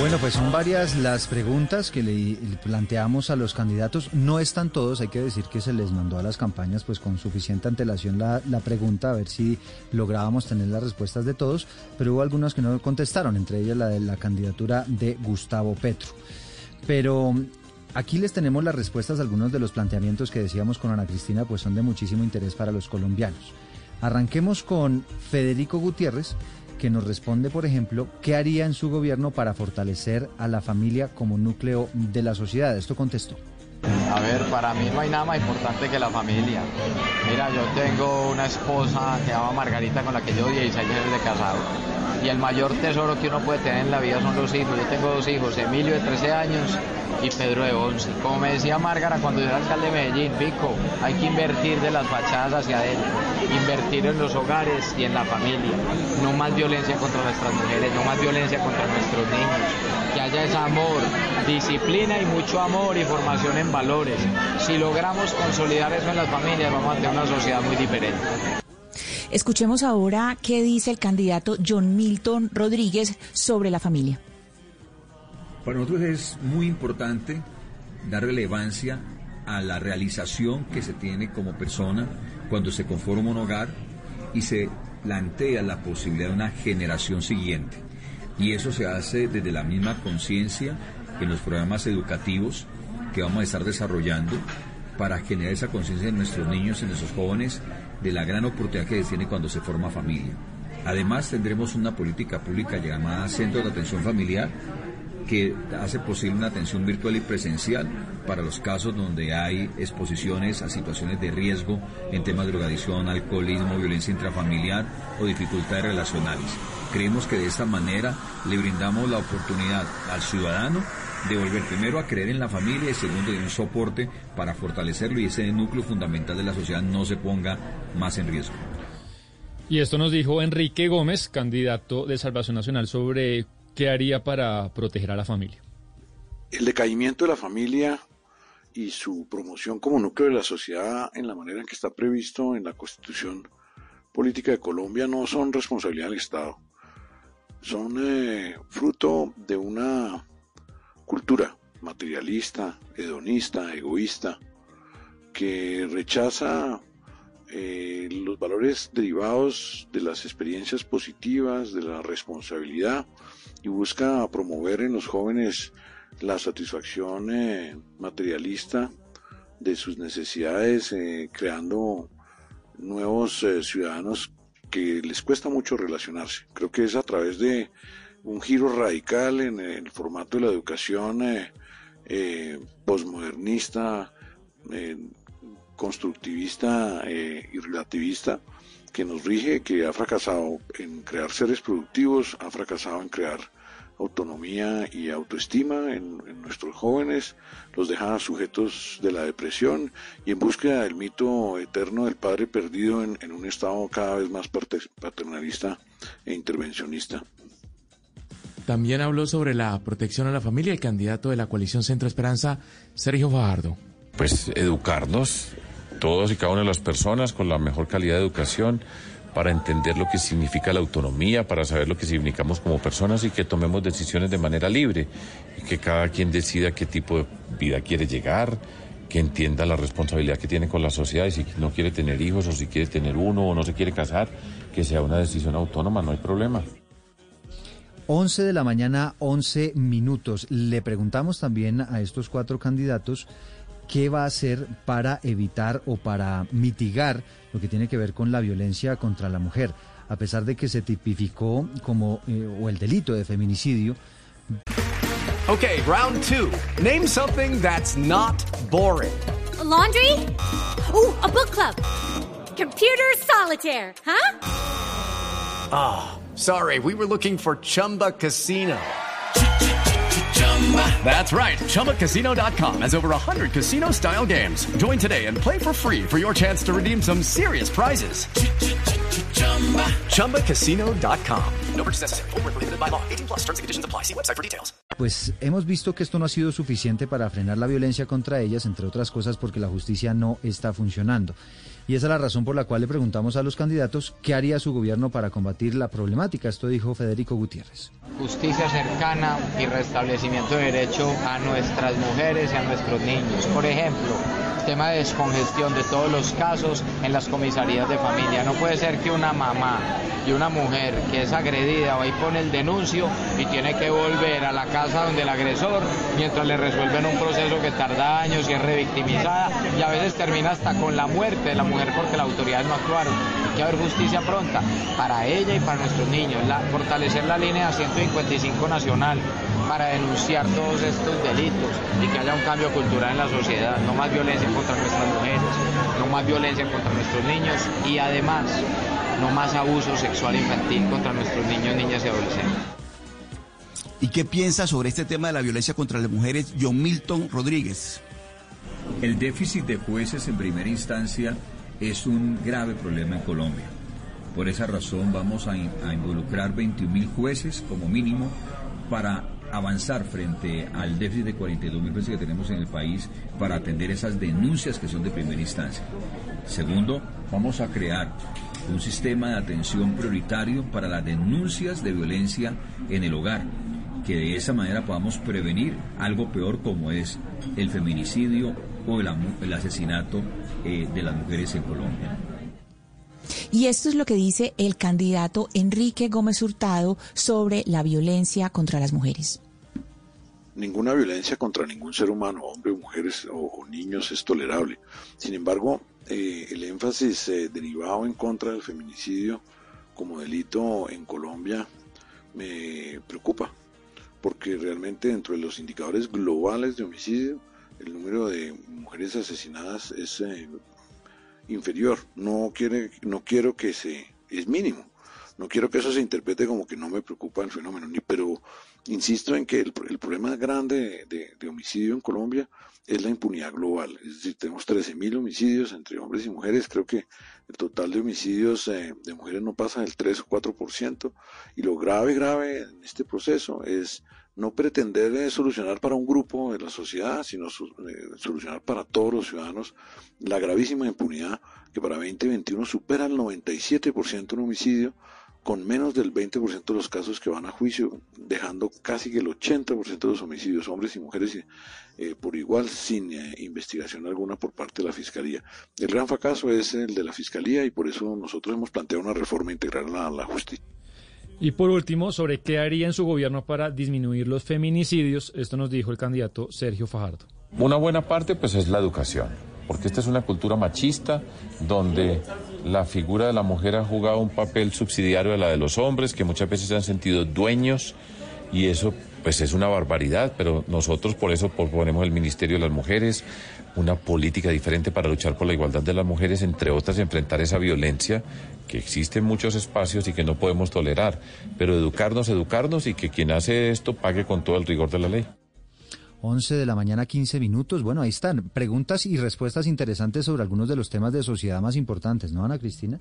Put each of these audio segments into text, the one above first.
Bueno, pues son varias las preguntas que le planteamos a los candidatos. No están todos, hay que decir que se les mandó a las campañas pues con suficiente antelación la, la pregunta, a ver si lográbamos tener las respuestas de todos, pero hubo algunos que no contestaron, entre ellas la de la candidatura de Gustavo Petro. Pero Aquí les tenemos las respuestas a algunos de los planteamientos que decíamos con Ana Cristina, pues son de muchísimo interés para los colombianos. Arranquemos con Federico Gutiérrez, que nos responde, por ejemplo, qué haría en su gobierno para fortalecer a la familia como núcleo de la sociedad. Esto contestó. A ver, para mí no hay nada más importante que la familia. Mira, yo tengo una esposa que se llama Margarita con la que llevo 16 años de casado. Y el mayor tesoro que uno puede tener en la vida son los hijos. Yo tengo dos hijos, Emilio de 13 años y Pedro de 11. Como me decía Márgara cuando yo era alcalde de Medellín, Pico, hay que invertir de las fachadas hacia adentro, invertir en los hogares y en la familia. No más violencia contra nuestras mujeres, no más violencia contra nuestros niños. Que haya ese amor, disciplina y mucho amor y formación en valores. Si logramos consolidar eso en las familias, vamos a tener una sociedad muy diferente. Escuchemos ahora qué dice el candidato John Milton Rodríguez sobre la familia. Para nosotros es muy importante dar relevancia a la realización que se tiene como persona cuando se conforma un hogar y se plantea la posibilidad de una generación siguiente. Y eso se hace desde la misma conciencia en los programas educativos que vamos a estar desarrollando para generar esa conciencia en nuestros niños y en nuestros jóvenes de la gran oportunidad que tiene cuando se forma familia. Además tendremos una política pública llamada Centro de Atención Familiar que hace posible una atención virtual y presencial para los casos donde hay exposiciones a situaciones de riesgo en temas de drogadicción, alcoholismo, violencia intrafamiliar o dificultades relacionales. Creemos que de esta manera le brindamos la oportunidad al ciudadano de volver primero a creer en la familia y segundo de un soporte para fortalecerlo y ese núcleo fundamental de la sociedad no se ponga más en riesgo. Y esto nos dijo Enrique Gómez, candidato de Salvación Nacional, sobre qué haría para proteger a la familia. El decaimiento de la familia y su promoción como núcleo de la sociedad en la manera en que está previsto en la Constitución Política de Colombia no son responsabilidad del Estado. Son eh, fruto de una cultura materialista, hedonista, egoísta, que rechaza eh, los valores derivados de las experiencias positivas, de la responsabilidad y busca promover en los jóvenes la satisfacción eh, materialista de sus necesidades, eh, creando nuevos ciudadanos que les cuesta mucho relacionarse. Creo que es a través de un giro radical en el formato de la educación eh, eh posmodernista, eh, constructivista eh, y relativista que nos rige, que ha fracasado en crear seres productivos, ha fracasado en crear autonomía y autoestima en, nuestros jóvenes, los deja sujetos de la depresión y en búsqueda del mito eterno del padre perdido en, en un estado cada vez más paternalista e intervencionista. También habló sobre la protección a la familia el candidato de la coalición Centro Esperanza, Sergio Fajardo. Pues educarnos, todos y cada una de las personas, con la mejor calidad de educación, para entender lo que significa la autonomía, para saber lo que significamos como personas y que tomemos decisiones de manera libre que cada quien decida qué tipo de vida quiere llegar, que entienda la responsabilidad que tiene con la sociedad y si no quiere tener hijos o si quiere tener uno o no se quiere casar, que sea una decisión autónoma, no hay problema. 11 de la mañana, 11 minutos. Le preguntamos también a estos cuatro candidatos qué va a hacer para evitar o para mitigar lo que tiene que ver con la violencia contra la mujer, a pesar de que se tipificó como eh, o el delito de feminicidio. Okay, round two. Name something that's not boring. laundry? Oh, a book club. Computer solitaire, huh? Ah. Sorry, we were looking for Chumba Casino. That's right. ChumbaCasino.com has over 100 casino style games. Join today and play for free for your chance to redeem some serious prizes. ChumbaCasino.com. No purchase necessary. Forward, prohibited by law. 18 plus terms and conditions apply. See website for details. Pues hemos visto que esto no ha sido suficiente para frenar la violencia contra ellas, entre otras cosas porque la justicia no está funcionando. Y esa es la razón por la cual le preguntamos a los candidatos qué haría su gobierno para combatir la problemática. Esto dijo Federico Gutiérrez. Justicia cercana y restablecimiento de derecho a nuestras mujeres y a nuestros niños. Por ejemplo, tema de descongestión de todos los casos en las comisarías de familia. No puede ser que una mamá y una mujer que es agredida va y pone el denuncio y tiene que volver a la casa donde el agresor mientras le resuelven un proceso que tarda años y es revictimizada y a veces termina hasta con la muerte de la mujer porque las autoridades no actuaron. Hay que haber justicia pronta para ella y para nuestros niños. Fortalecer la línea 155 nacional para denunciar todos estos delitos y que haya un cambio cultural en la sociedad. No más violencia contra nuestras mujeres, no más violencia contra nuestros niños y además no más abuso sexual infantil contra nuestros niños, niñas y adolescentes. ¿Y qué piensa sobre este tema de la violencia contra las mujeres John Milton Rodríguez? El déficit de jueces en primera instancia es un grave problema en Colombia. Por esa razón vamos a, a involucrar 21 mil jueces como mínimo para avanzar frente al déficit de 42 mil jueces que tenemos en el país para atender esas denuncias que son de primera instancia. Segundo, vamos a crear un sistema de atención prioritario para las denuncias de violencia en el hogar, que de esa manera podamos prevenir algo peor como es el feminicidio o el, el asesinato eh, de las mujeres en Colombia. Y esto es lo que dice el candidato Enrique Gómez Hurtado sobre la violencia contra las mujeres. Ninguna violencia contra ningún ser humano, hombre, mujeres o, o niños, es tolerable. Sin embargo, eh, el énfasis eh, derivado en contra del feminicidio como delito en Colombia me preocupa, porque realmente dentro de los indicadores globales de homicidio, el número de mujeres asesinadas es eh, inferior. No quiere, no quiero que se, es mínimo. No quiero que eso se interprete como que no me preocupa el fenómeno, ni, pero insisto en que el, el problema grande de, homicidio en Colombia es la impunidad global. Es decir, tenemos 13.000 homicidios entre hombres y mujeres. Creo que el total de homicidios eh, de mujeres no pasa del 3 o 4%. Y lo grave, grave en este proceso es no pretender eh, solucionar para un grupo de la sociedad, sino eh, solucionar para todos los ciudadanos la gravísima impunidad que para 2021 supera el 97% en homicidio con menos del 20% de los casos que van a juicio, dejando casi que el 80% de los homicidios, hombres y mujeres, eh, por igual, sin investigación alguna por parte de la Fiscalía. El gran fracaso es el de la Fiscalía y por eso nosotros hemos planteado una reforma integral a la justicia. Y por último, sobre qué haría en su gobierno para disminuir los feminicidios, esto nos dijo el candidato Sergio Fajardo. Una buena parte pues es la educación, porque esta es una cultura machista donde la figura de la mujer ha jugado un papel subsidiario a la de los hombres, que muchas veces se han sentido dueños y eso pues es una barbaridad, pero nosotros por eso proponemos el Ministerio de las Mujeres, una política diferente para luchar por la igualdad de las mujeres, entre otras enfrentar esa violencia que existe en muchos espacios y que no podemos tolerar, pero educarnos, educarnos y que quien hace esto pague con todo el rigor de la ley. 11 de la mañana, 15 minutos. Bueno, ahí están. Preguntas y respuestas interesantes sobre algunos de los temas de sociedad más importantes, ¿no, Ana Cristina?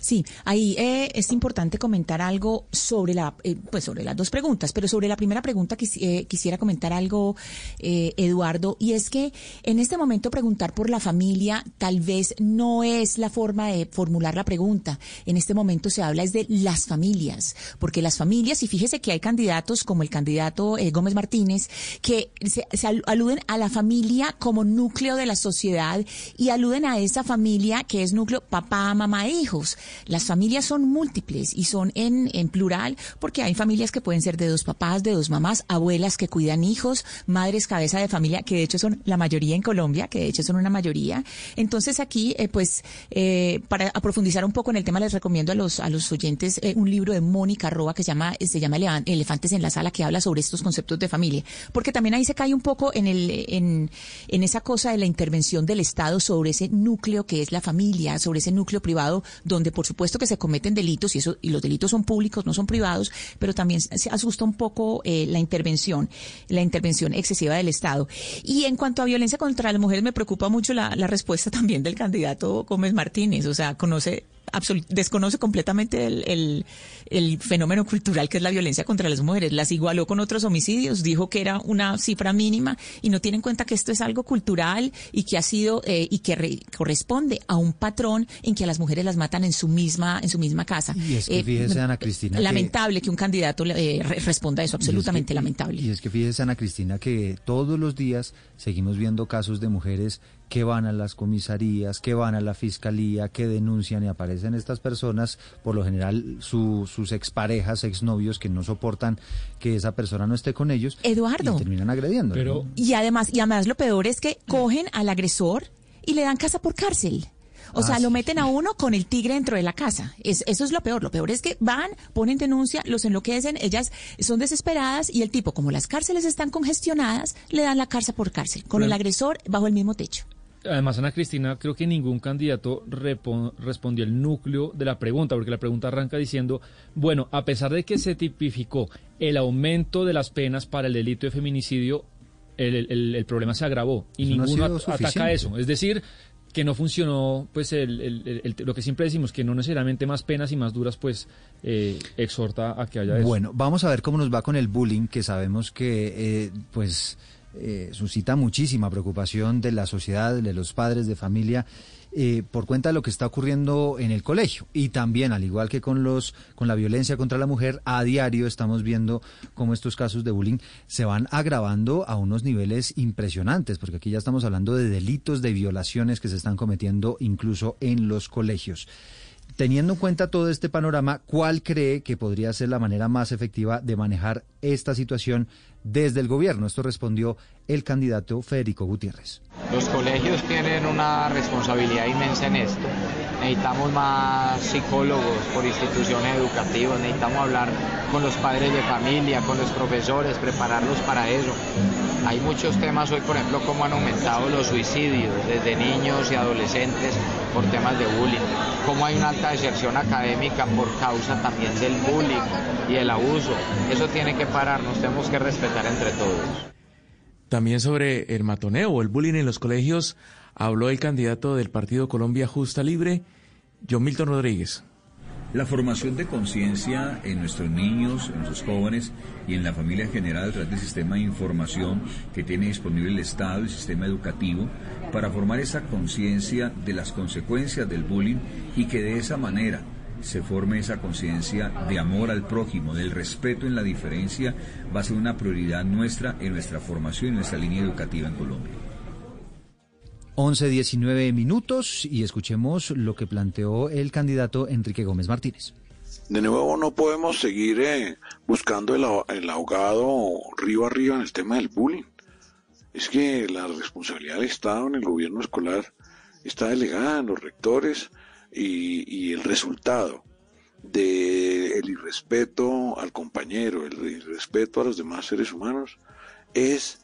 Sí, ahí eh, es importante comentar algo sobre la, eh, pues sobre las dos preguntas, pero sobre la primera pregunta eh, quisiera comentar algo, eh, Eduardo, y es que en este momento preguntar por la familia tal vez no es la forma de formular la pregunta. En este momento se habla es de las familias, porque las familias, y fíjese que hay candidatos como el candidato eh, Gómez Martínez, que se, se aluden a la familia como núcleo de la sociedad y aluden a esa familia que es núcleo papá, mamá, e Las familias son múltiples y son en, plural porque hay familias que pueden ser de dos papás, de dos mamás, abuelas que cuidan hijos, madres cabeza de familia, que de hecho son la mayoría en Colombia, que de hecho son una mayoría. Entonces aquí, eh, pues, eh, para profundizar un poco en el tema, les recomiendo a los, a los oyentes eh, un libro de Mónica Roa que se llama, se llama Elefantes en la Sala, que habla sobre estos conceptos de familia. Porque también ahí se cae un poco en, el, en, en esa cosa de la intervención del Estado sobre ese núcleo que es la familia, sobre ese núcleo privado donde donde por supuesto que se cometen delitos y eso y los delitos son públicos, no son privados, pero también se asusta un poco eh, la intervención, la intervención excesiva del Estado. Y en cuanto a violencia contra las mujeres, me preocupa mucho la, la respuesta también del candidato Gómez Martínez. O sea, conoce desconoce completamente el, el, fenómeno cultural que es la violencia contra las mujeres. Las igualó con otros homicidios, dijo que era una cifra mínima y no tiene en cuenta que esto es algo cultural y que ha sido eh, y que corresponde a un patrón en que a las mujeres las matan en su misma en su misma casa. Y es que eh, fíjese, Ana Cristina. Lamentable que, un candidato eh, responda a eso, absolutamente lamentable. Y es que fíjese, Ana Cristina, que todos los días seguimos viendo casos de mujeres que van a las comisarías, que van a la fiscalía, que denuncian y aparecen estas personas, por lo general sus exparejas, exnovios que no soportan que esa persona no esté con ellos. Eduardo. Y terminan agrediendo. Pero... Y además, y además lo peor es que cogen al agresor y le dan casa por cárcel. O sea, ah, lo meten a uno con el tigre dentro de la casa. Es, eso es lo peor. Lo peor es que van, ponen denuncia, los enloquecen, ellas son desesperadas y el tipo, como las cárceles están congestionadas, le dan la cárcel por cárcel, con el agresor bajo el mismo techo. Además, Ana Cristina, creo que ningún candidato respondió el núcleo de la pregunta, porque la pregunta arranca diciendo, bueno, a pesar de que se tipificó el aumento de las penas para el delito de feminicidio, el, problema se agravó y ninguno ataca eso. Es decir, que no funcionó, pues lo que siempre decimos, que no necesariamente más penas y más duras, pues eh, exhorta a que haya eso. Bueno, vamos a ver cómo nos va con el bullying, que sabemos que, eh, pues eh, suscita muchísima preocupación de la sociedad, de los padres de familia. Eh, por cuenta de lo que está ocurriendo en el colegio y también al igual que con los con la violencia contra la mujer a diario estamos viendo cómo estos casos de bullying se van agravando a unos niveles impresionantes porque aquí ya estamos hablando de delitos de violaciones que se están cometiendo incluso en los colegios Teniendo en cuenta todo este panorama, ¿cuál cree que podría ser la manera más efectiva de manejar esta situación desde el gobierno? Esto respondió el candidato Federico Gutiérrez. Los colegios tienen una responsabilidad inmensa en esto. Necesitamos más psicólogos por instituciones educativas, necesitamos hablar con los padres de familia, con los profesores, prepararlos para eso. Hay muchos temas hoy, por ejemplo, cómo han aumentado los suicidios desde niños y adolescentes por temas de bullying, cómo hay una alta deserción académica por causa también del bullying y el abuso. Eso tiene que parar, nos tenemos que respetar entre todos. También sobre el matoneo o el bullying en los colegios habló el candidato del Partido Colombia Justa Libre, John Milton Rodríguez. La formación de conciencia en nuestros niños, en nuestros jóvenes y en la familia en general a través del sistema de información que tiene disponible el Estado y el sistema educativo para formar esa conciencia de las consecuencias del bullying y que de esa manera se forme esa conciencia de amor al prójimo, del respeto en la diferencia, va a ser una prioridad nuestra en nuestra formación y nuestra línea educativa en Colombia. 11, 19 minutos y escuchemos lo que planteó el candidato Enrique Gómez Martínez. De nuevo, no podemos seguir eh, buscando el, el, ahogado río arriba en el tema del bullying. Es que la responsabilidad del Estado en el gobierno escolar está delegada en los rectores y, el resultado del irrespeto al compañero, el irrespeto a los demás seres humanos, es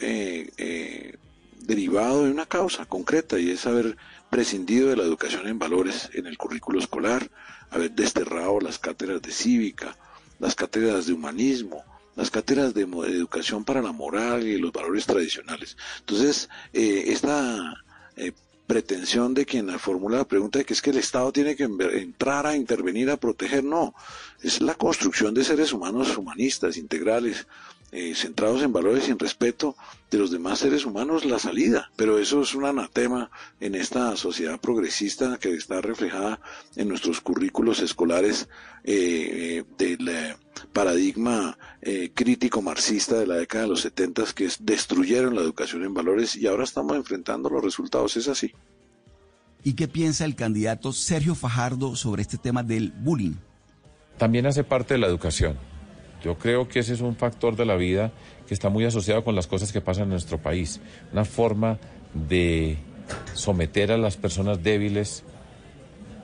eh, eh, derivado de una causa concreta y es haber prescindido de la educación en valores en el currículo escolar, haber desterrado las cátedras de cívica, las cátedras de humanismo, las cátedras de, educación para la moral y los valores tradicionales. Entonces, eh, esta eh, pretensión de quien formula la pregunta de que es que el Estado tiene que entrar a intervenir, a proteger, no, es la construcción de seres humanos humanistas, integrales, eh, centrados en valores y en respeto de los demás seres humanos la salida. Pero eso es un anatema en esta sociedad progresista que está reflejada en nuestros currículos escolares eh, del eh, paradigma crítico marxista de la década de los 70 que destruyeron la educación en valores y ahora estamos enfrentando los resultados. Es así. ¿Y qué piensa el candidato Sergio Fajardo sobre este tema del bullying? También hace parte de la educación yo creo que ese es un factor de la vida que está muy asociado con las cosas que pasan en nuestro país. Una forma de someter a las personas débiles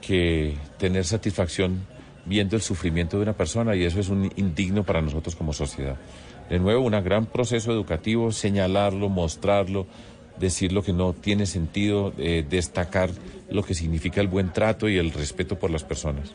que tener satisfacción viendo el sufrimiento de una persona y eso es un indigno para nosotros como sociedad. De nuevo, un gran proceso educativo, señalarlo, mostrarlo, decir lo que no tiene sentido, eh, destacar lo que significa el buen trato y el respeto por las personas.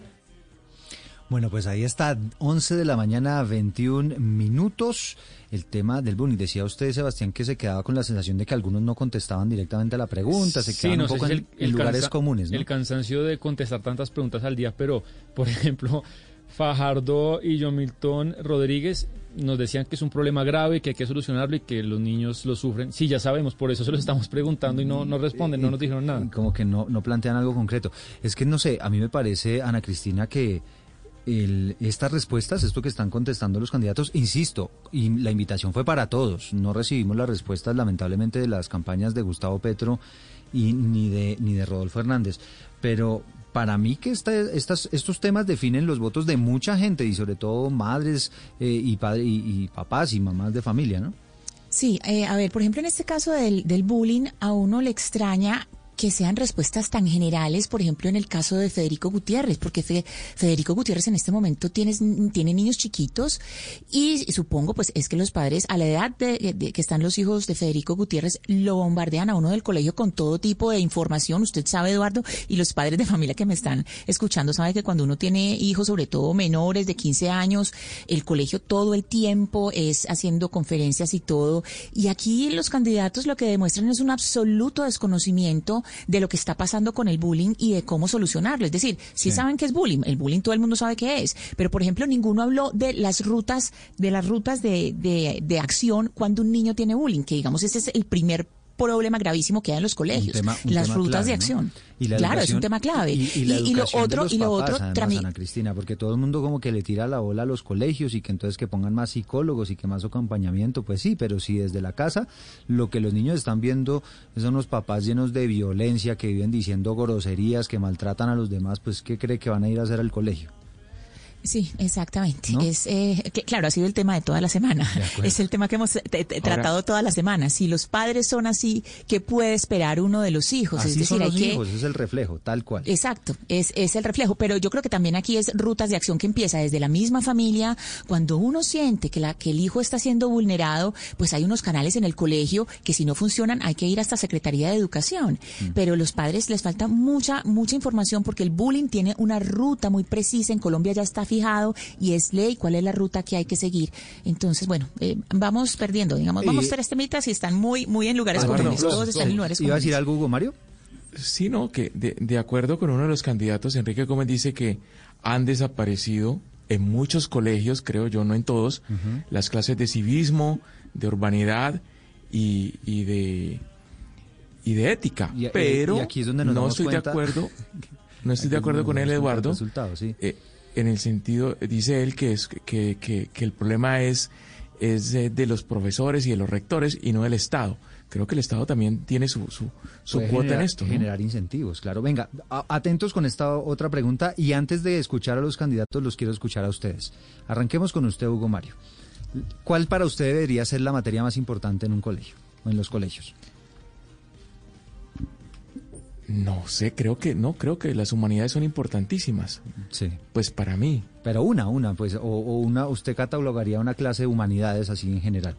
Bueno, pues ahí está, 11 de la mañana, 21 minutos, el tema del bullying. Decía usted, Sebastián, que se quedaba con la sensación de que algunos no contestaban directamente a la pregunta, se quedaban un poco en, en lugares comunes, ¿no? El cansancio de contestar tantas preguntas al día, pero, por ejemplo, Fajardo y John Milton Rodríguez nos decían que es un problema grave, que hay que solucionarlo y que los niños lo sufren. Sí, ya sabemos, por eso se los estamos preguntando y no, no responden, no nos dijeron nada. Como que no, no plantean algo concreto. Es que no sé, a mí me parece, Ana Cristina, que el- estas respuestas, esto que están contestando los candidatos, insisto, y la invitación fue para todos. No recibimos las respuestas, lamentablemente, de las campañas de Gustavo Petro y ni de, ni de Rodolfo Hernández. Pero para mí que esta- estas, estos temas definen los votos de mucha gente y sobre todo madres eh, y, padres y, y papás y mamás de familia, ¿no? Sí, eh, a ver, por ejemplo, en este caso del, del bullying, a uno le extraña que sean respuestas tan generales, por ejemplo, en el caso de Federico Gutiérrez, porque Fe- Federico Gutiérrez en este momento tiene, tiene niños chiquitos y supongo pues es que los padres a la edad de, de que están los hijos de Federico Gutiérrez lo bombardean a uno del colegio con todo tipo de información. Usted sabe, Eduardo, y los padres de familia que me están escuchando saben que cuando uno tiene hijos, sobre todo menores de 15 años, el colegio todo el tiempo es haciendo conferencias y todo. Y aquí los candidatos lo que demuestran es un absoluto desconocimiento de lo que está pasando con el bullying y de cómo solucionarlo. Es decir, sí, Sí. saben que es bullying, el bullying todo el mundo sabe qué es, pero por ejemplo ninguno habló de las rutas, de las rutas de, de, de acción cuando un niño tiene bullying, que digamos ese es el primer problema gravísimo que hay en los colegios, tema- las rutas clave, de ¿no? acción. Y la claro, es un tema clave. Y, y la y lo de otro, los y lo papás, otro, además, Ana Cristina, porque todo el mundo como que le tira la bola a los colegios y que entonces que pongan más psicólogos y que más acompañamiento, pues sí, pero si desde la casa lo que los niños están viendo son unos papás llenos de violencia que viven diciendo groserías, que maltratan a los demás, pues ¿qué cree que van a ir a hacer al colegio? Sí, exactamente. ¿No? Es eh, que, claro, ha sido el tema de toda la semana. Es el tema que hemos te- te- Ahora- tratado toda la semana. Si los padres son así, ¿qué puede esperar uno de los hijos? Así es decir, son los hay que hijos, es el reflejo, tal cual. Exacto, es, es el reflejo, pero yo creo que también aquí es rutas de acción que empieza desde la misma familia. Cuando uno siente que, la, que el hijo está siendo vulnerado, pues hay unos canales en el colegio que si no funcionan hay que ir hasta Secretaría de Educación. Pero los padres les falta mucha, mucha información porque el bullying tiene una ruta muy precisa, en Colombia ya está fijado y es ley cuál es la ruta que hay que seguir. Entonces, bueno, eh, vamos perdiendo, digamos, vamos Y- tres temitas y están muy, muy en lugares comunes, los- todos están en lugares ¿Iba a decir algo, Hugo Mario? Sí, no, que de, de acuerdo con uno de los candidatos, Enrique Gómez dice que han desaparecido en muchos colegios, creo yo, no en todos, las clases de civismo, de urbanidad y, y de y de ética. Y- pero y aquí es donde nos no damos estoy cuenta- de acuerdo, no estoy Aquí de acuerdo con él, Eduardo. resultado, sí. eh, en el sentido, dice él que es que, que, que el problema es es eh, de los profesores y de los rectores y no del Estado. Creo que el Estado también tiene su, su, su cuota generar, en esto. ¿no? Generar incentivos, claro. Venga, a- atentos con esta otra pregunta y antes de escuchar a los candidatos los quiero escuchar a ustedes. Arranquemos con usted, Hugo Mario. ¿Cuál para usted debería ser la materia más importante en un colegio o en los colegios? No sé, creo que no, creo que las humanidades son importantísimas. Sí. Pues para mí. Pero una, una, pues, o, o una, usted catalogaría una clase de humanidades así en general.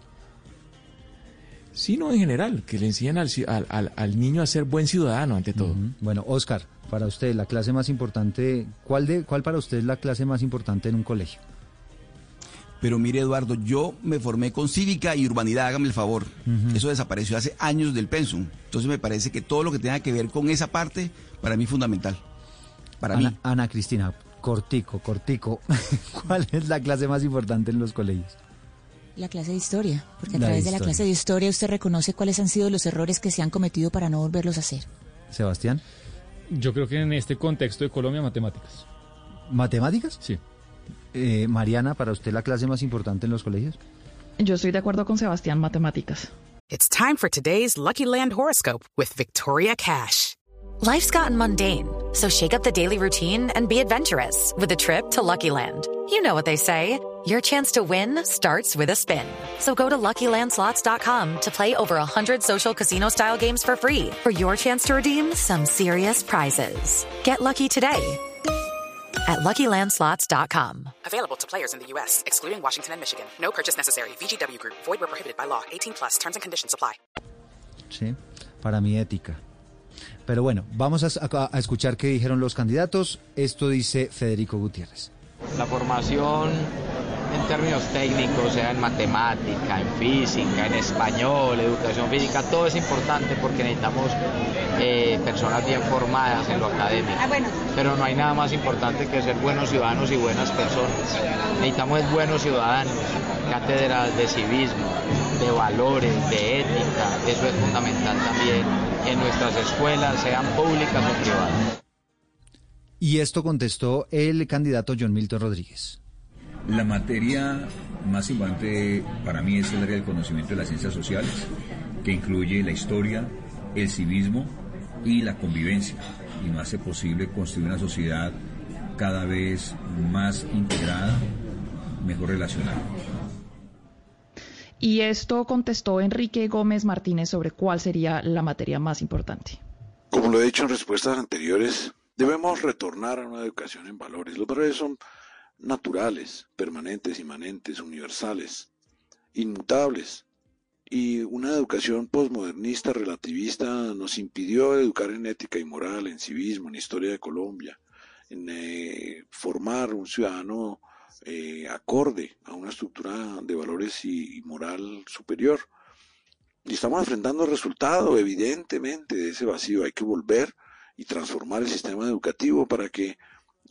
Sí, no en general, que le enseñan al, al, al- niño a ser buen ciudadano ante todo. Bueno, Oscar, para usted la clase más importante, ¿cuál de, cuál para usted es la clase más importante en un colegio? Pero mire, Eduardo, yo me formé con cívica y urbanidad, hágame el favor. Eso desapareció hace años del pensum. Entonces me parece que todo lo que tenga que ver con esa parte, para mí es fundamental. Para Ana, mí. Ana Cristina, cortico, cortico. ¿Cuál es la clase más importante en los colegios? La clase de historia, porque a La través de la clase de historia usted reconoce cuáles han sido los errores que se han cometido para no volverlos a hacer. Sebastián. Yo creo que en este contexto de Colombia, matemáticas. ¿Matemáticas? Sí. Eh, Mariana, para usted la clase más importante en los colegios. Yo estoy de acuerdo con Sebastián, matemáticas. It's time for today's Lucky Land horoscope with Victoria Cash. Life's gotten mundane, so shake up the daily routine and be adventurous with a trip to Lucky Land. You know what they say. Your chance to win starts with a spin. So go to LuckyLandSlots.com to play over 100 social casino-style games for free for your chance to redeem some serious prizes. Get lucky today at LuckyLandSlots.com. Available to players in the U.S., excluding Washington and Michigan. No purchase necessary. VGW Group, void where prohibited by law. 18 plus terms and conditions apply. Sí, para mi ética. Pero bueno, vamos a, a- a escuchar qué dijeron los candidatos. Esto dice Federico Gutiérrez. La formación en términos técnicos, sea en matemática, en física, en español, educación física, todo es importante porque necesitamos eh, personas bien formadas en lo académico. Pero no hay nada más importante que ser buenos ciudadanos y buenas personas. Necesitamos buenos ciudadanos, cátedras de civismo, de valores, de ética. Eso es fundamental también en nuestras escuelas, sean públicas o privadas. Y esto contestó el candidato John Milton Rodríguez. La materia más importante para mí es el área del conocimiento de las ciencias sociales, que incluye la historia, el civismo y la convivencia, y no hace posible construir una sociedad cada vez más integrada, mejor relacionada. Y esto contestó Enrique Gómez Martínez sobre cuál sería la materia más importante. Como lo he dicho en respuestas anteriores, debemos retornar a una educación en valores. Los valores son naturales, permanentes, inmanentes, universales, inmutables. Y una educación posmodernista, relativista, nos impidió educar en ética y moral, en civismo, en historia de Colombia, en eh, formar un ciudadano eh, acorde a una estructura de valores y, y moral superior. Y estamos enfrentando el resultado, evidentemente, de ese vacío. Hay que volver y transformar el sistema educativo para que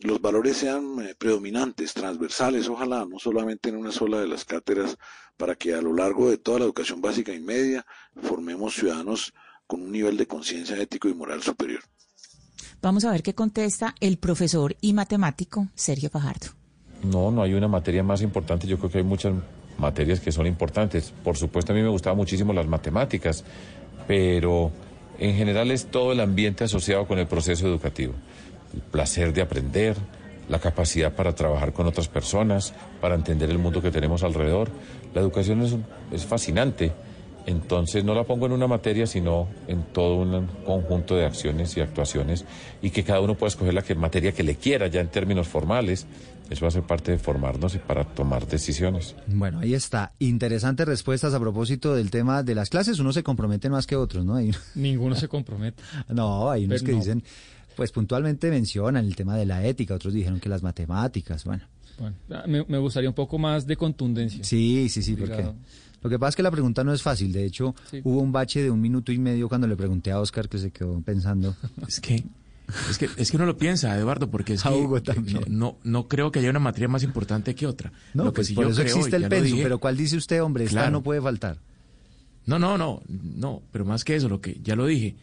los valores sean eh, predominantes, transversales, ojalá, no solamente en una sola de las cátedras, para que a lo largo de toda la educación básica y media formemos ciudadanos con un nivel de conciencia ético y moral superior. Vamos a ver qué contesta el profesor y matemático Sergio Fajardo. No, no hay una materia más importante. Yo creo que hay muchas materias que son importantes. Por supuesto, a mí me gustaban muchísimo las matemáticas, pero en general es todo el ambiente asociado con el proceso educativo. El placer de aprender, la capacidad para trabajar con otras personas, para entender el mundo que tenemos alrededor. La educación es, es fascinante. Entonces no la pongo en una materia, sino en todo un conjunto de acciones y actuaciones y que cada uno pueda escoger la que, materia que le quiera ya en términos formales. Eso va a ser parte de formarnos y para tomar decisiones. Bueno, ahí está. Interesantes respuestas a propósito del tema de las clases. Unos se comprometen más que otros, ¿no? Hay- Ninguno se compromete. No, hay unos Pero que no. dicen, pues puntualmente mencionan el tema de la ética, otros dijeron que las matemáticas, bueno. Bueno, me, me gustaría un poco más de contundencia. Sí, sí, sí, porque lo que pasa es que la pregunta no es fácil. De hecho, Sí. hubo un bache de un minuto y medio cuando le pregunté a Oscar que se quedó pensando. Es que es que es que uno lo piensa, Eduardo, porque es A que Hugo también. No, no no creo que haya una materia más importante que otra. No, Lo que pues sí por yo eso creo, existe el pensum, pero ¿cuál dice usted, hombre? Esta Claro. no puede faltar. No, no, no, no, pero más que eso, lo que ya lo dije,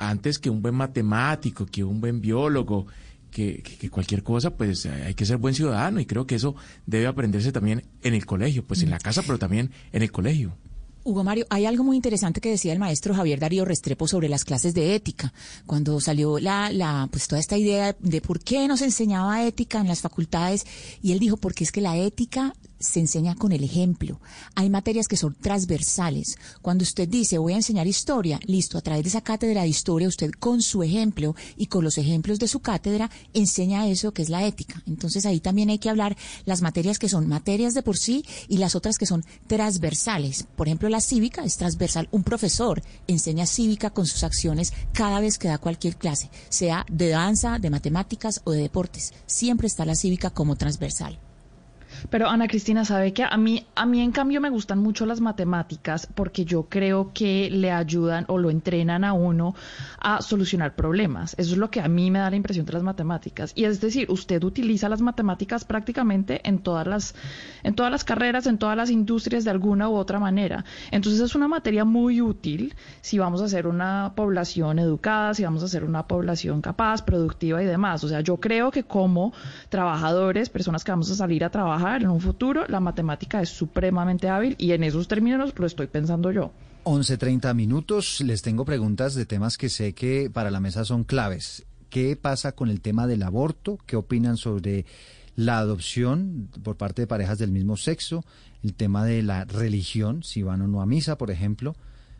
antes que un buen matemático, que un buen biólogo, que, que- que cualquier cosa, pues eh, hay que ser buen ciudadano y creo que eso debe aprenderse también en el colegio, pues en la casa, pero también en el colegio. Hugo Mario, hay algo muy interesante que decía el maestro Javier Darío Restrepo sobre las clases de ética. Cuando salió la, la, pues toda esta idea de por qué nos enseñaba ética en las facultades, y él dijo, porque es que la ética se enseña con el ejemplo. Hay materias que son transversales. Cuando usted dice, voy a enseñar historia, listo, a través de esa cátedra de historia, usted con su ejemplo y con los ejemplos de su cátedra enseña eso que es la ética. Entonces ahí también hay que hablar las materias que son materias de por sí y las otras que son transversales. Por ejemplo, la cívica es transversal. Un profesor enseña cívica con sus acciones cada vez que da cualquier clase, sea de danza, de matemáticas o de deportes. Siempre está la cívica como transversal. Pero Ana Cristina sabe que a mí, a mí en cambio me gustan mucho las matemáticas porque yo creo que le ayudan o lo entrenan a uno a solucionar problemas. Eso es lo que a mí me da la impresión de las matemáticas. Y es decir, usted utiliza las matemáticas prácticamente en todas las, en todas las carreras, en todas las industrias de alguna u otra manera. Entonces es una materia muy útil si vamos a ser una población educada, si vamos a ser una población capaz, productiva y demás. O sea, yo creo que como trabajadores, personas que vamos a salir a trabajar en un futuro, la matemática es supremamente hábil y en esos términos lo estoy pensando yo. 11.30 minutos. Les tengo preguntas de temas que sé que para la mesa son claves. ¿Qué pasa con el tema del aborto? ¿Qué opinan sobre la adopción por parte de parejas del mismo sexo? El tema de la religión, si van o no a misa, por ejemplo.